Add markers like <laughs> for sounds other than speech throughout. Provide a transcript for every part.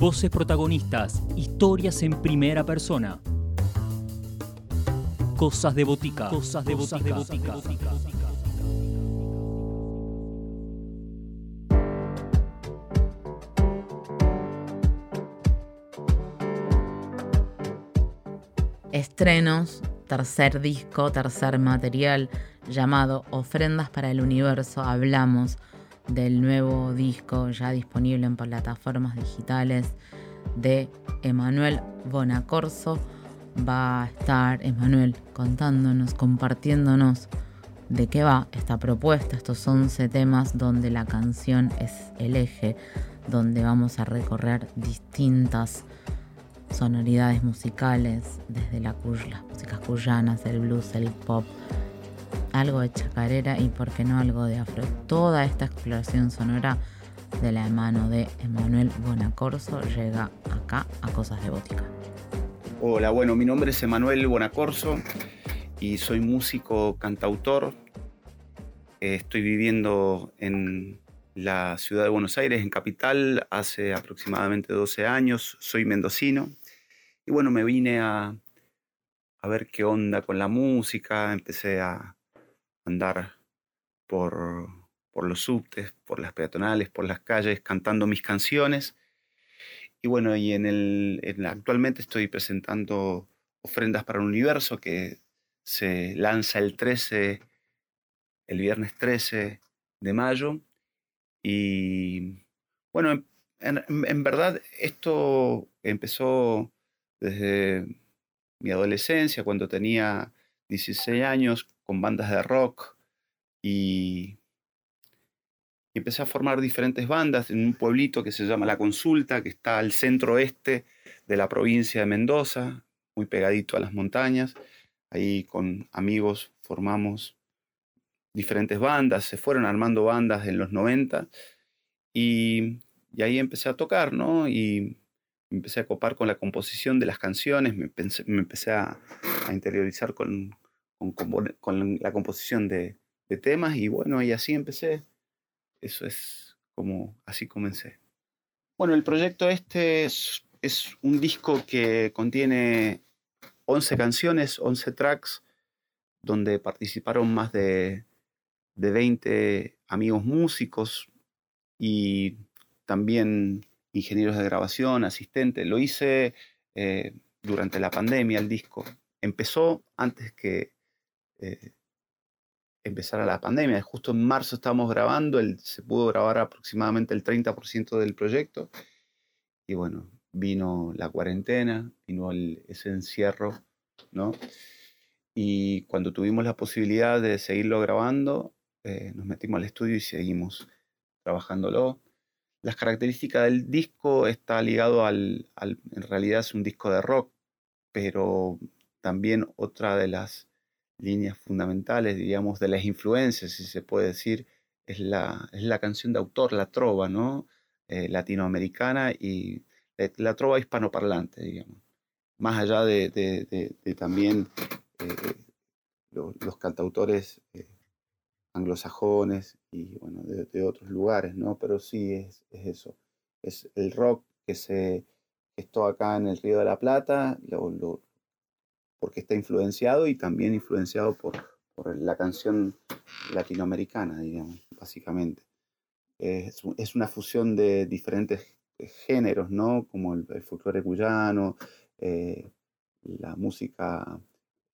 Voces protagonistas, historias en primera persona. Cosas de botica. Cosas de botica. Estrenos, tercer disco, tercer material llamado Ofrendas para el Universo. Hablamos del nuevo disco ya disponible en plataformas digitales de Emanuel Bonacorso. Va a estar Emanuel contándonos, compartiéndonos de qué va esta propuesta, estos 11 temas donde la canción es el eje, donde vamos a recorrer distintas sonoridades musicales, desde la, las músicas cuyanas, el blues, el pop, algo de chacarera y por qué no algo de afro. Toda esta exploración sonora de la mano de Emanuel Bonacorso llega acá a Cosas de Bótica. Hola, bueno, mi nombre es Emanuel Bonacorso y soy músico cantautor. Estoy viviendo en la ciudad de Buenos Aires, en Capital, hace aproximadamente 12 años. Soy mendocino. Y bueno, me vine a, a ver qué onda con la música. Empecé a andar por, por los subtes, por las peatonales, por las calles, cantando mis canciones. Y bueno, y en el, actualmente estoy presentando Ofrendas para el Universo, que se lanza el 13, el viernes 13 de mayo. Y bueno, en, en verdad esto empezó desde mi adolescencia, cuando tenía 16 años, con bandas de rock y y empecé a formar diferentes bandas en un pueblito que se llama La Consulta, que está al centro oeste de la provincia de Mendoza, muy pegadito a las montañas. Ahí con amigos formamos diferentes bandas, se fueron armando bandas en los 90 y, ahí empecé a tocar, ¿no? Y me empecé a copar con la composición de las canciones, me, empecé a, interiorizar con, con, la composición de, temas y bueno, y así empecé eso es como así comencé. Bueno, el proyecto este es, un disco que contiene 11 canciones, 11 tracks, donde participaron más de, de 20 amigos músicos y también ingenieros de grabación, asistentes. Lo hice eh, durante la pandemia el disco. Empezó antes que eh, empezara la pandemia. Justo en marzo estábamos grabando, el, se pudo grabar aproximadamente el 30% del proyecto. Y bueno, vino la cuarentena, vino ese encierro, ¿no? Y cuando tuvimos la posibilidad de seguirlo grabando, eh, nos metimos al estudio y seguimos trabajándolo. Las características del disco está ligado al, en realidad es un disco de rock, pero también otra de las líneas fundamentales, diríamos, de las influencias, si se puede decir, es la, es la canción de autor, la trova, ¿no? Eh, latinoamericana y la, trova hispanoparlante, digamos. Más allá de, también eh, los, cantautores eh, anglosajones y, bueno, de, otros lugares, ¿no? Pero sí es, eso. Es el rock que se gestó acá en el Río de la Plata, lo, porque está influenciado y también influenciado por, la canción latinoamericana, digamos, básicamente. Es, una fusión de diferentes géneros, ¿no? Como el, folclore cuyano, eh, la música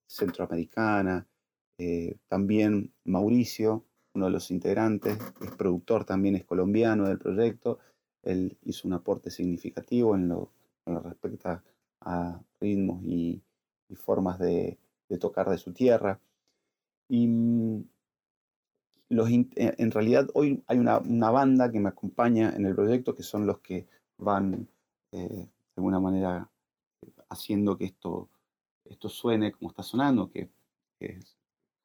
centroamericana, eh, también Mauricio, uno de los integrantes, es productor también, es colombiano del proyecto, él hizo un aporte significativo en lo, en lo respecta a ritmos y, y formas de, tocar de su tierra. Y mm, los, eh, en realidad hoy hay una, banda que me acompaña en el proyecto que son los que van eh, de alguna manera haciendo que esto, esto suene como está sonando, que, es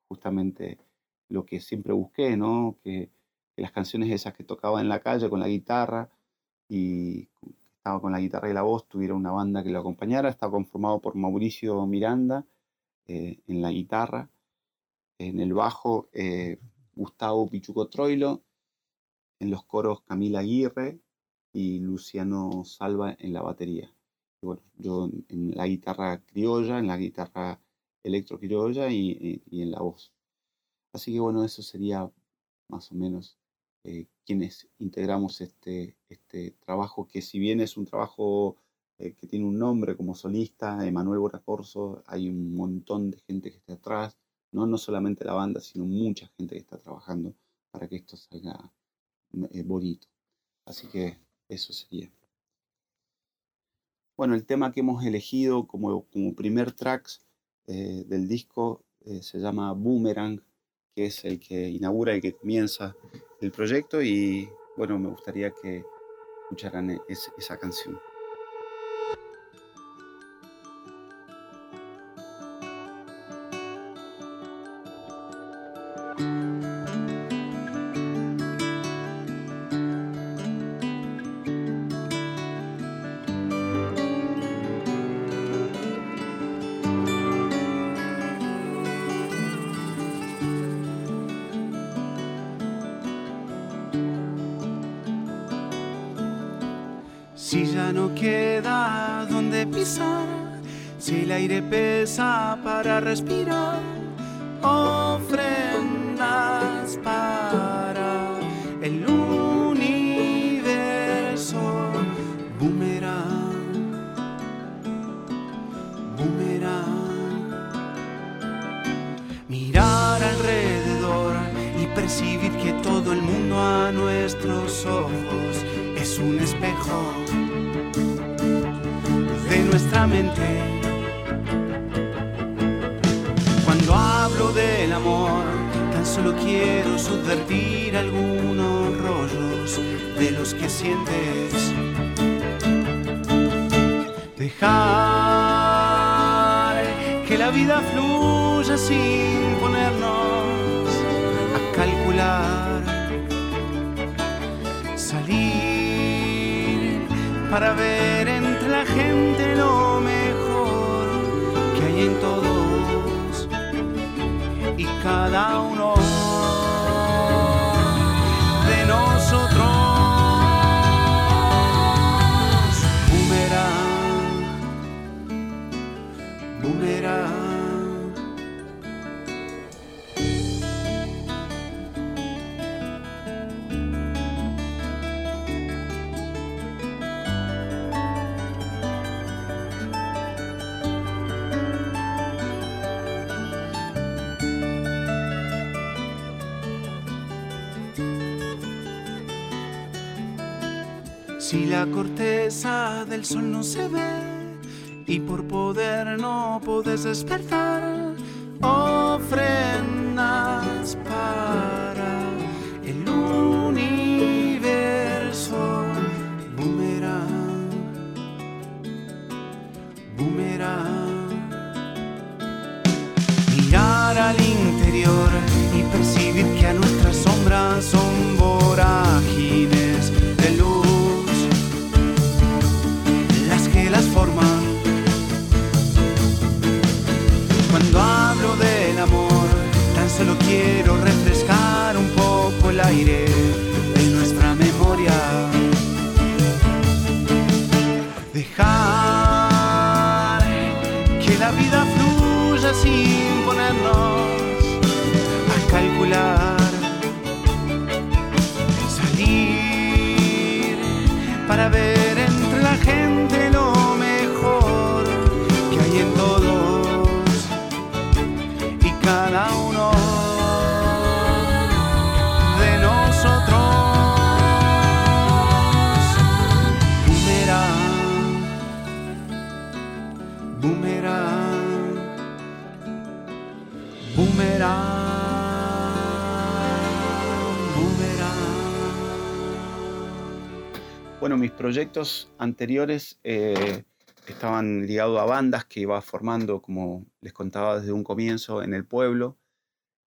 justamente lo que siempre busqué, ¿no? Que, que, las canciones esas que tocaba en la calle con la guitarra y estaba con la guitarra y la voz, tuviera una banda que lo acompañara. Estaba conformado por Mauricio Miranda eh, en la guitarra, en el bajo eh, Gustavo Pichuco Troilo, en los coros Camila Aguirre y Luciano Salva en la batería. Y bueno, yo en la guitarra criolla, en la guitarra electro criolla y, y en la voz. Así que bueno, eso sería más o menos eh, quienes integramos este, este trabajo, que si bien es un trabajo eh, que tiene un nombre como solista, Emanuel Boracorso, hay un montón de gente que está atrás, ¿no? no solamente la banda, sino mucha gente que está trabajando para que esto salga eh, bonito. Así que eso sería. Bueno, el tema que hemos elegido como, como primer track del disco se llama Boomerang que es el que inaugura y que comienza el proyecto y bueno, me gustaría que escucharan e-, esa canción. Si ya no queda donde pisar, si el aire pesa para respirar, ofrendas Cuando hablo del amor, tan solo quiero subvertir algunos rollos de los que sientes. Dejar que la vida fluya sin ponernos a calcular. Salir para ver entre la gente lo mejor que hay en todos y cada uno Si la corteza del sol no se ve y por poder no puedes despertar, ofrendas para Bueno, mis proyectos anteriores eh, estaban ligados a bandas que iba formando, como les contaba desde un comienzo, en el pueblo.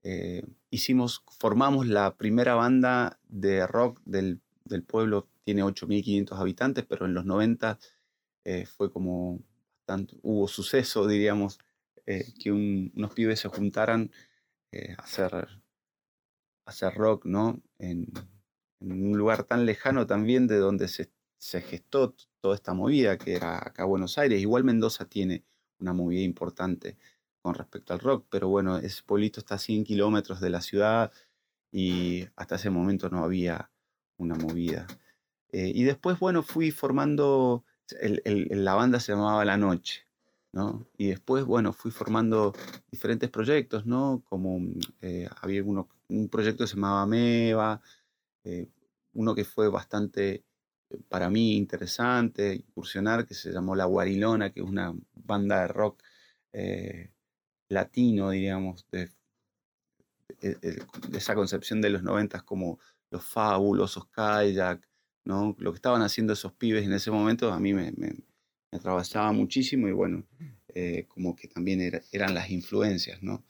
Eh, hicimos, formamos la primera banda de rock del, pueblo, tiene 8.500 habitantes, pero en los 90 eh, fue como bastante, hubo suceso, diríamos, que unos pibes se juntaran a hacer, hacer rock, ¿no? En, en un lugar tan lejano también de donde se, se gestó toda esta movida que era acá Buenos Aires. Igual Mendoza tiene una movida importante con respecto al rock, pero bueno, ese pueblito está a 100 kilómetros de la ciudad y hasta ese momento no había una movida. Eh, y después, bueno, fui formando, la banda se llamaba La Noche, ¿no? Y después, bueno, fui formando diferentes proyectos, ¿no? Como eh, había uno, un proyecto que se llamaba Meva, eh, uno que fue bastante para mí interesante, incursionar, que se llamó La Guarilona, que es una banda de rock latino, diríamos, de, esa concepción de los noventas como los fabulosos kayak, ¿no? Lo que estaban haciendo esos pibes en ese momento a mí me, me, atravesaba muchísimo y bueno, eh, como que también eran las influencias, ¿no?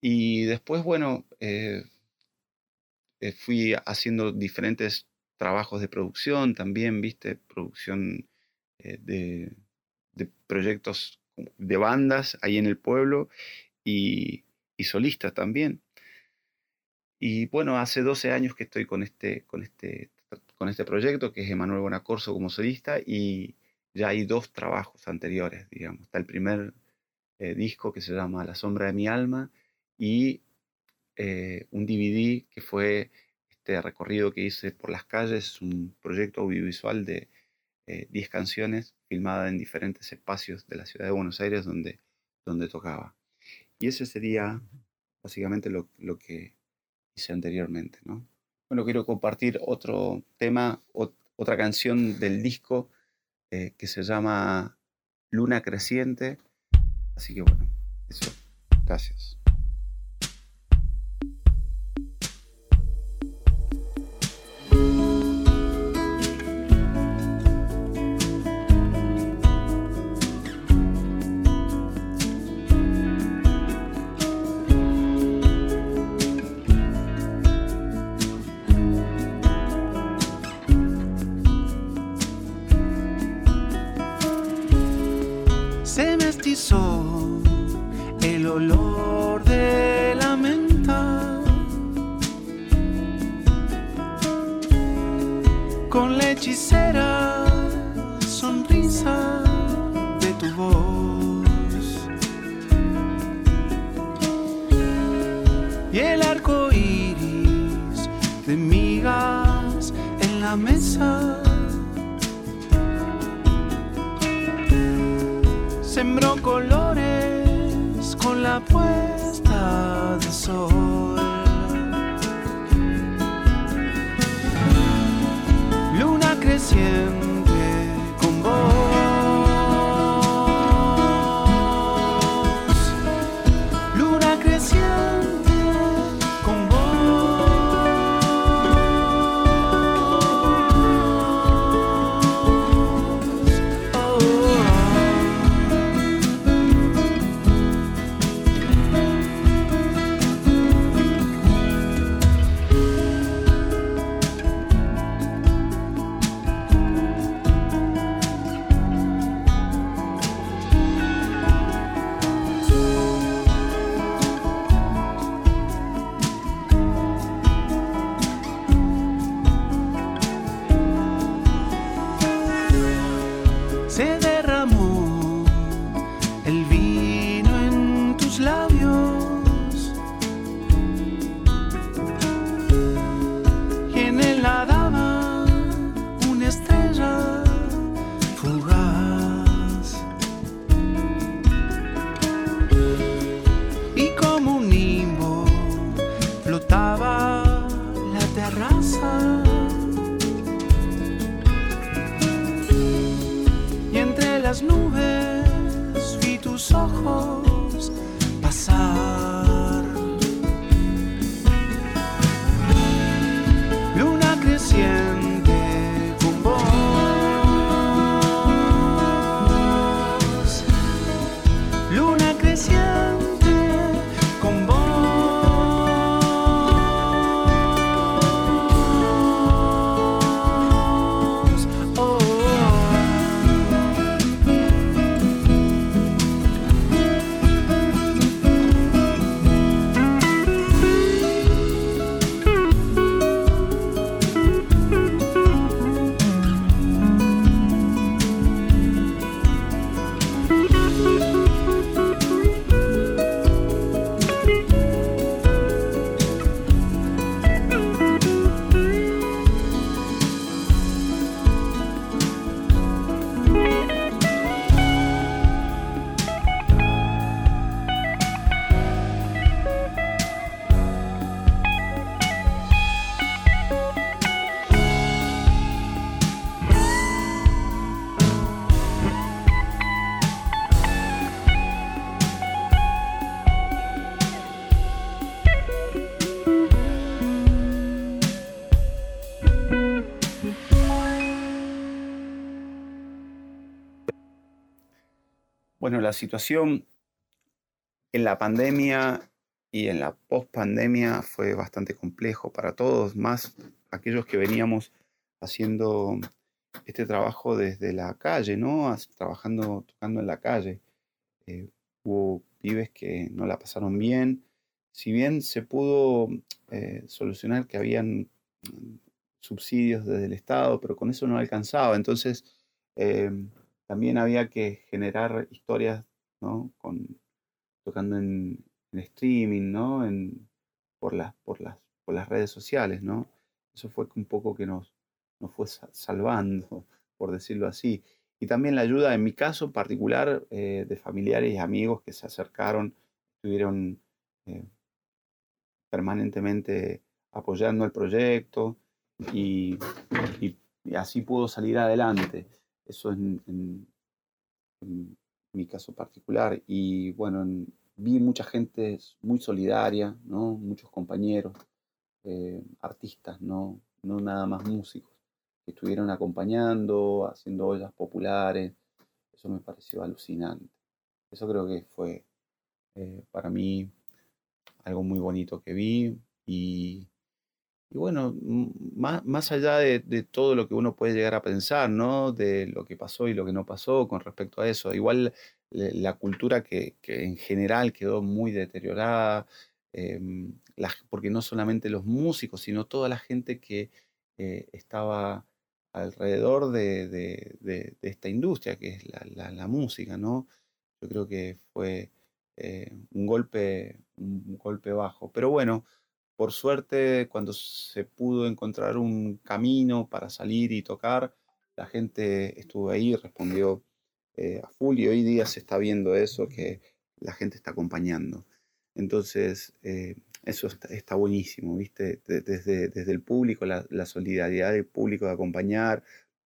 Y después, bueno, eh, eh, fui haciendo diferentes trabajos de producción también, viste, producción de, de, proyectos de bandas ahí en el pueblo y, y solistas también. Y bueno, hace 12 años que estoy con este, con este, con este proyecto, que es Emanuel Bonacorso como solista, y ya hay dos trabajos anteriores, digamos. Está el primer eh, disco que se llama La sombra de mi alma y eh, un DVD que fue este recorrido que hice por las calles, un proyecto audiovisual de 10 eh, canciones filmada en diferentes espacios de la ciudad de Buenos Aires donde, donde tocaba. Y ese sería básicamente lo, lo que hice anteriormente, ¿no? Bueno, quiero compartir otro tema, otra canción del disco eh, que se llama Luna Creciente. Así que bueno, eso. Gracias. siempre. Situación en la pandemia y en la post-pandemia fue bastante complejo para todos, más aquellos que veníamos haciendo este trabajo desde la calle, ¿no? Trabajando, tocando en la calle. Eh, hubo pibes que no la pasaron bien. Si bien se pudo eh, solucionar que habían mm, subsidios desde el Estado, pero con eso no alcanzaba. Entonces, em, también había que generar historias, ¿no? Con, tocando en, streaming, ¿no? En, por, las, por, las, por las redes sociales, ¿no? Eso fue un poco que nos, nos fue salvando, <laughs> por decirlo así. Y también la ayuda, en mi caso particular, eh, de familiares y amigos que se acercaron, estuvieron eh, permanentemente apoyando el proyecto y, así pudo salir adelante. Eso es en, mi caso particular. Y bueno, vi mucha gente muy solidaria, ¿no? muchos compañeros, eh, artistas, ¿no? no nada más músicos estuvieron acompañando, haciendo ollas populares. Eso me pareció alucinante. Eso creo que fue eh, para mí algo muy bonito que vi. Y, bueno, más, más allá de, todo lo que uno puede llegar a pensar, ¿no? De lo que pasó y lo que no pasó con respecto a eso. Igual la cultura que, en general quedó muy deteriorada, em, porque no solamente los músicos, sino toda la gente que eh, estaba alrededor de, esta industria que es la, música, ¿no? Yo creo que fue eh, un, golpe, un golpe bajo. Pero bueno, por suerte, cuando se pudo encontrar un camino para salir y tocar, la gente estuvo ahí, respondió eh, a full y hoy día se está viendo eso, que la gente está acompañando. Entonces, eh, eso está, buenísimo, ¿viste? Desde, el público, la, solidaridad del público de acompañar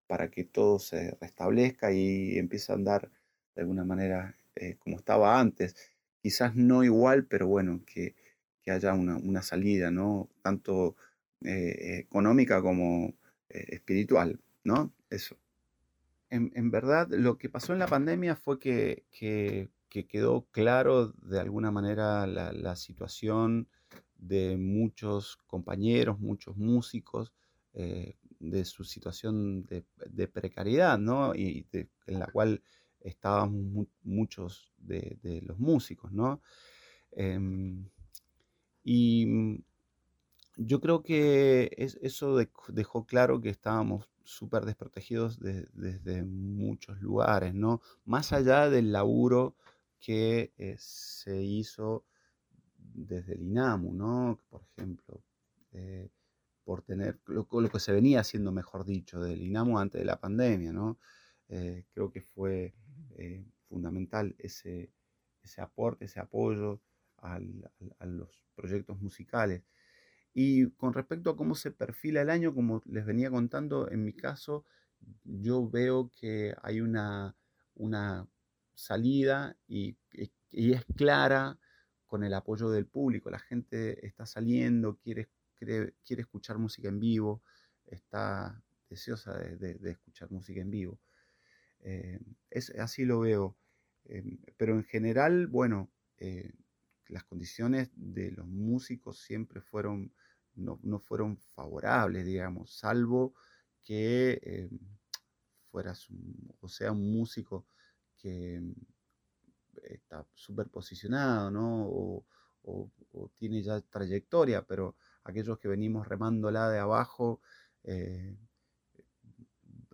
para que todo se restablezca y empiece a andar de alguna manera eh, como estaba antes. Quizás no igual, pero bueno, que, haya una, salida, ¿no? Tanto eh, económica como eh, espiritual, ¿no? Eso. En, verdad, lo que pasó en la pandemia fue que, quedó claro de alguna manera la situación de muchos compañeros, muchos músicos, eh, de su situación de, precariedad, ¿no? Y en la cual estaban muchos de, los músicos, ¿no? Em, y mm, yo creo que eso dejó claro que estábamos súper desprotegidos desde muchos lugares, ¿no? Más allá del laburo que eh, se hizo desde el INAMU, ¿no? Por ejemplo, eh, por tener lo, que se venía haciendo, mejor dicho, del INAMU antes de la pandemia, ¿no? Eh, creo que fue fundamental ese, ese aporte, ese apoyo a los proyectos musicales. Y con respecto a cómo se perfila el año, como les venía contando, en mi caso, yo veo que hay una, una salida y, y es clara con el apoyo del público. La gente está saliendo, quiere, quiere, escuchar música en vivo, está deseosa de, escuchar música en vivo. Eh, es, así lo veo. Em, pero en general, bueno, eh, las condiciones de los músicos siempre fueron, no, fueron favorables, digamos, salvo que em, fueras, o sea, un músico que está súper posicionado, ¿no? O, tiene ya trayectoria, pero aquellos que venimos remándola de abajo, eh,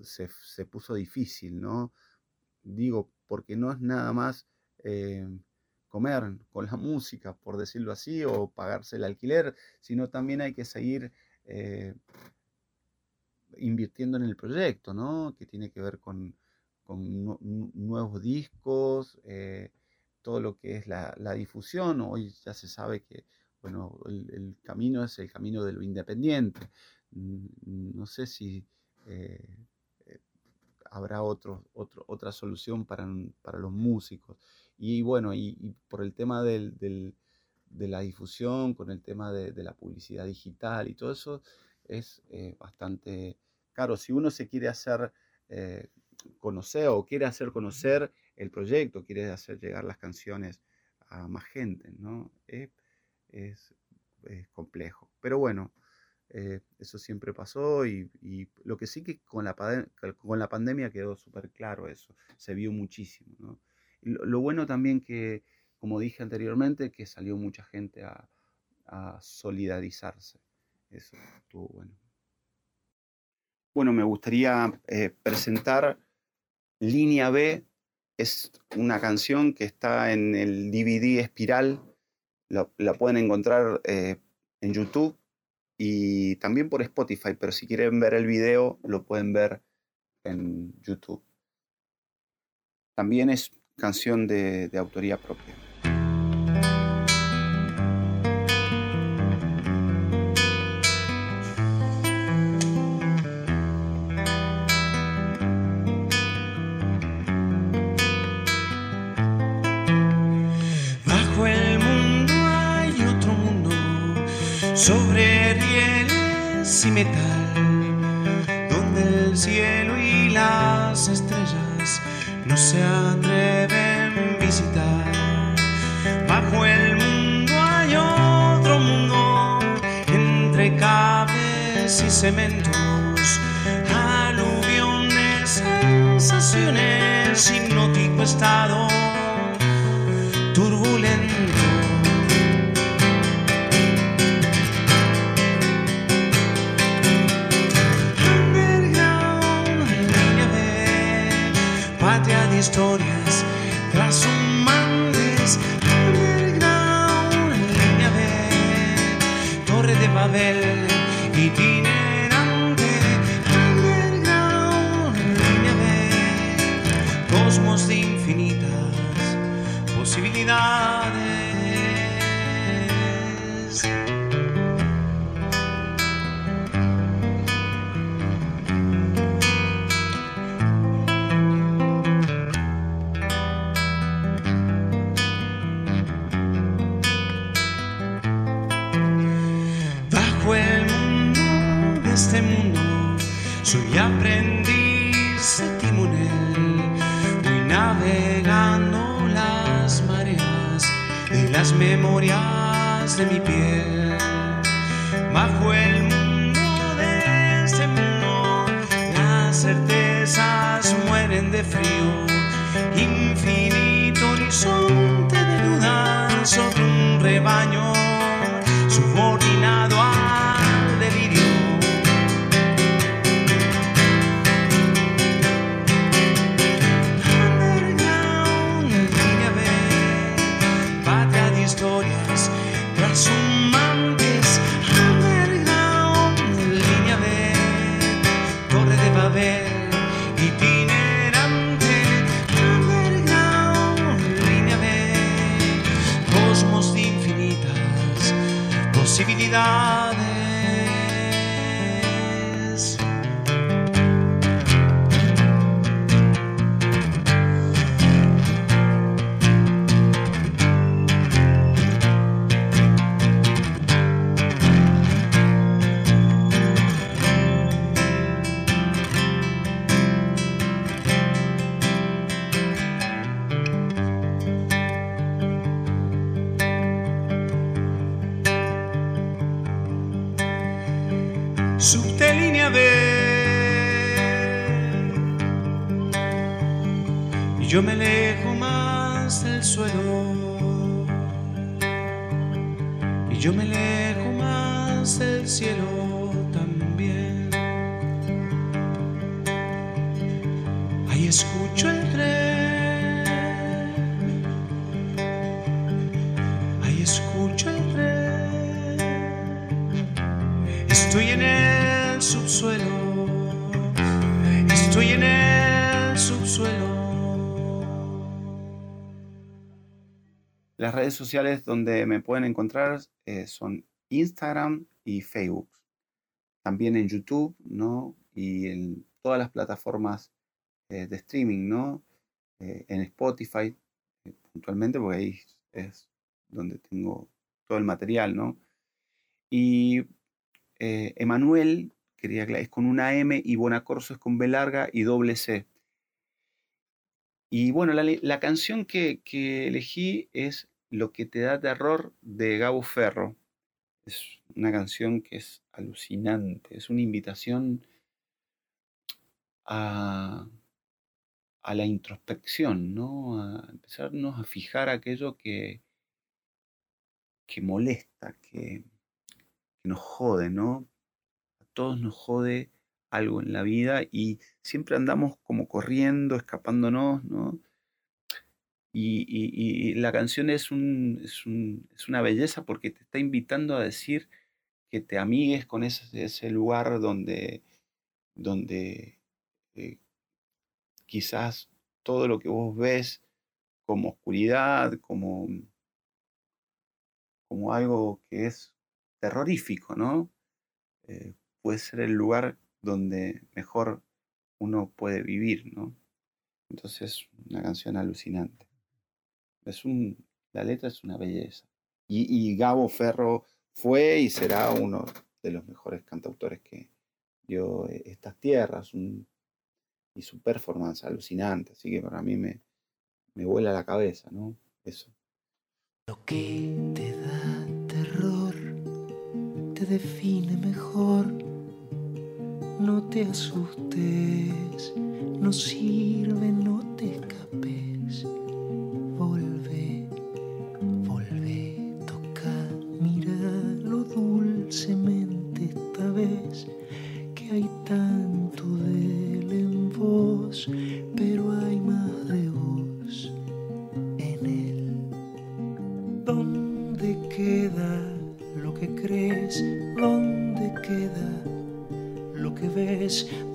se, puso difícil, ¿no? Digo, porque no es nada más eh, comer con la música, por decirlo así, o pagarse el alquiler, sino también hay que seguir eh, invirtiendo en el proyecto, ¿no? Que tiene que ver con, nuevos discos, todo lo que es la, difusión. Hoy ya se sabe que bueno, el, camino es el camino de lo independiente. No sé si eh, eh, habrá otra solución para, los músicos. Y bueno, y, por el tema de la difusión, con el tema de, la publicidad digital y todo eso, es eh, bastante caro. Si uno se quiere hacer conocer o quiere hacer conocer el proyecto, quiere hacer llegar las canciones a más gente, ¿no? Es, es, complejo. Pero bueno, eh, eso siempre pasó y, lo que sí que con la, con la pandemia quedó súper claro eso, se vio muchísimo, ¿no? Lo, bueno también que, como dije anteriormente, que salió mucha gente a, solidarizarse. Eso estuvo bueno. Bueno, me gustaría eh, presentar Línea B. Es una canción que está en el DVD Espiral. La, pueden encontrar eh, en YouTube y también por Spotify, pero si quieren ver el video, lo pueden ver en YouTube. También es canción de, autoría propia. Bajo el mundo hay otro mundo, sobre rieles y metal, donde el cielo y las estrellas no se atreven a visitar. Bajo el mundo hay otro mundo, entre cables y cementos, aluviones, sensaciones, hipnótico estado turbulento. Historias trashumantes. Underground, línea B, Torre de Babel, yo Yo me alejo más del cielo también. Ahí escucho el tren. Las redes sociales donde me pueden encontrar eh, son Instagram y Facebook. También en YouTube, ¿no? Y en todas las plataformas eh, de streaming, ¿no? Eh, en Spotify, puntualmente, porque ahí es donde tengo todo el material, ¿no? Y Emanuel, quería es con una M y Bonacorso es con B larga y doble C. Y bueno, la, canción que, elegí es Lo que te da terror de Gabo Ferro. Es una canción que es alucinante, es una invitación a, a la introspección, ¿no? A empezarnos a fijar aquello que, que molesta, que, que nos jode, ¿no? A todos nos jode algo en la vida y siempre andamos como corriendo, escapándonos, ¿no? Y, la canción es, un, es, una belleza porque te está invitando a decir que te amigues con ese, ese lugar donde, donde eh, quizás todo lo que vos ves como oscuridad, como, como algo que es terrorífico, ¿no? Eh, puede ser el lugar donde mejor uno puede vivir, ¿no? Entonces, una canción alucinante. Es un, la letra es una belleza. Y, Gabo Ferro fue y será uno de los mejores cantautores que dio eh, estas tierras. y su performance alucinante. Así que para mí me, me vuela la cabeza, ¿no? Eso. Lo que te da terror te define mejor no te asustes, no sirve, no te escapes.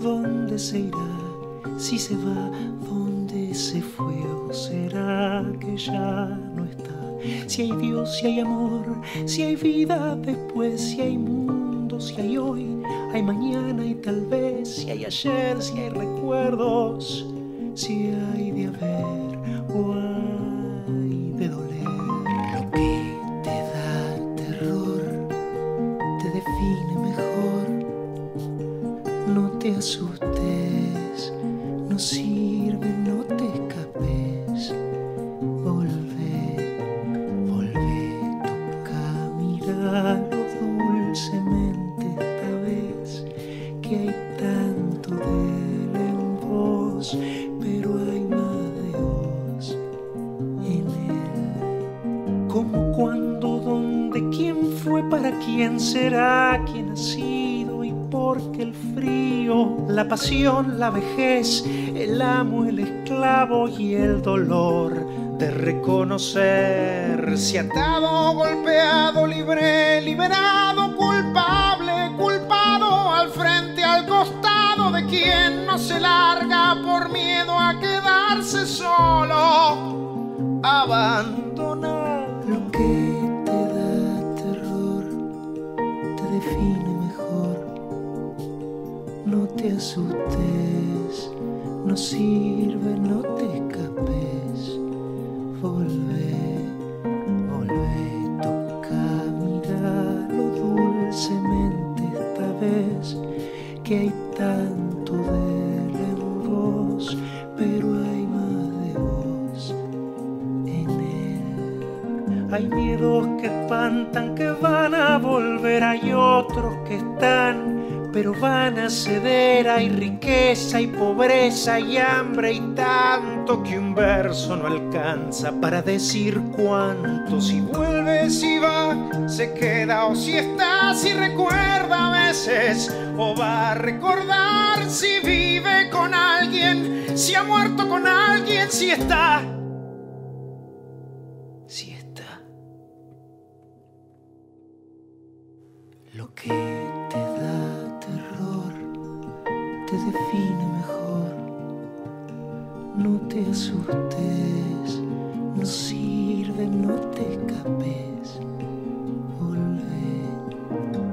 Dónde se irá, si se va, dónde se fue o será que ya no está. Si hay Dios, si hay amor, si hay vida después, si hay mundo, si hay hoy, hay mañana y tal vez, si hay ayer, si hay recuerdos, si hay de haber la pasión, la vejez, el amo, el esclavo y el dolor de reconocer si atado, golpeado, libre, liberado, culpable, culpado, al frente, al costado de quien no se larga por miedo a quedarse solo, abandonado. Lo que te asustes, no sirve, no te escapes. Volve, volve, toca, mirarlo dulcemente esta vez, que hay tanto de él en vos, pero hay más de vos en él. Hay miedos que espantan, que van a volver, hay otros que están pero van a ceder, hay riqueza y pobreza y hambre y tanto que un verso no alcanza para decir cuánto. Si vuelve, si va, se queda o si está, si recuerda a veces o va a recordar si vive con alguien, si ha muerto con alguien, si está. Si está. Lo que te asustes, no sirve, no te escapes. Volve,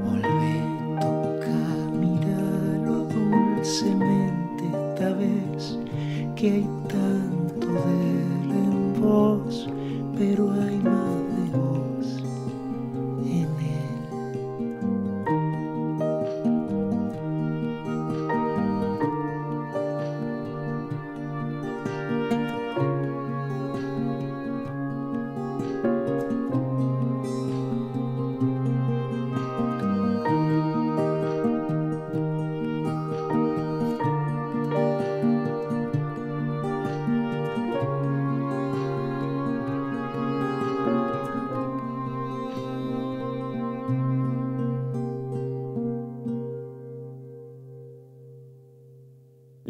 volve, toca, míralo dulcemente esta vez, que hay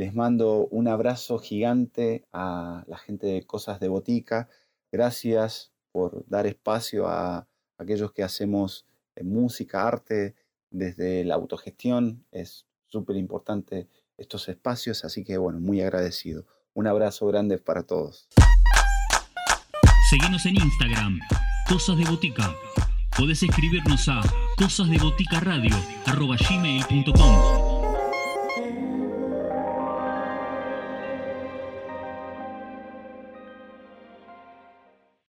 Les mando un abrazo gigante a la gente de Cosas de Botica. Gracias por dar espacio a aquellos que hacemos eh, música, arte desde la autogestión. Es súper importante estos espacios, así que bueno, muy agradecido. Un abrazo grande para todos. Seguimos en Instagram, Cosas de Botica. Podés escribirnos a cosasdeboticaradio.gmail.com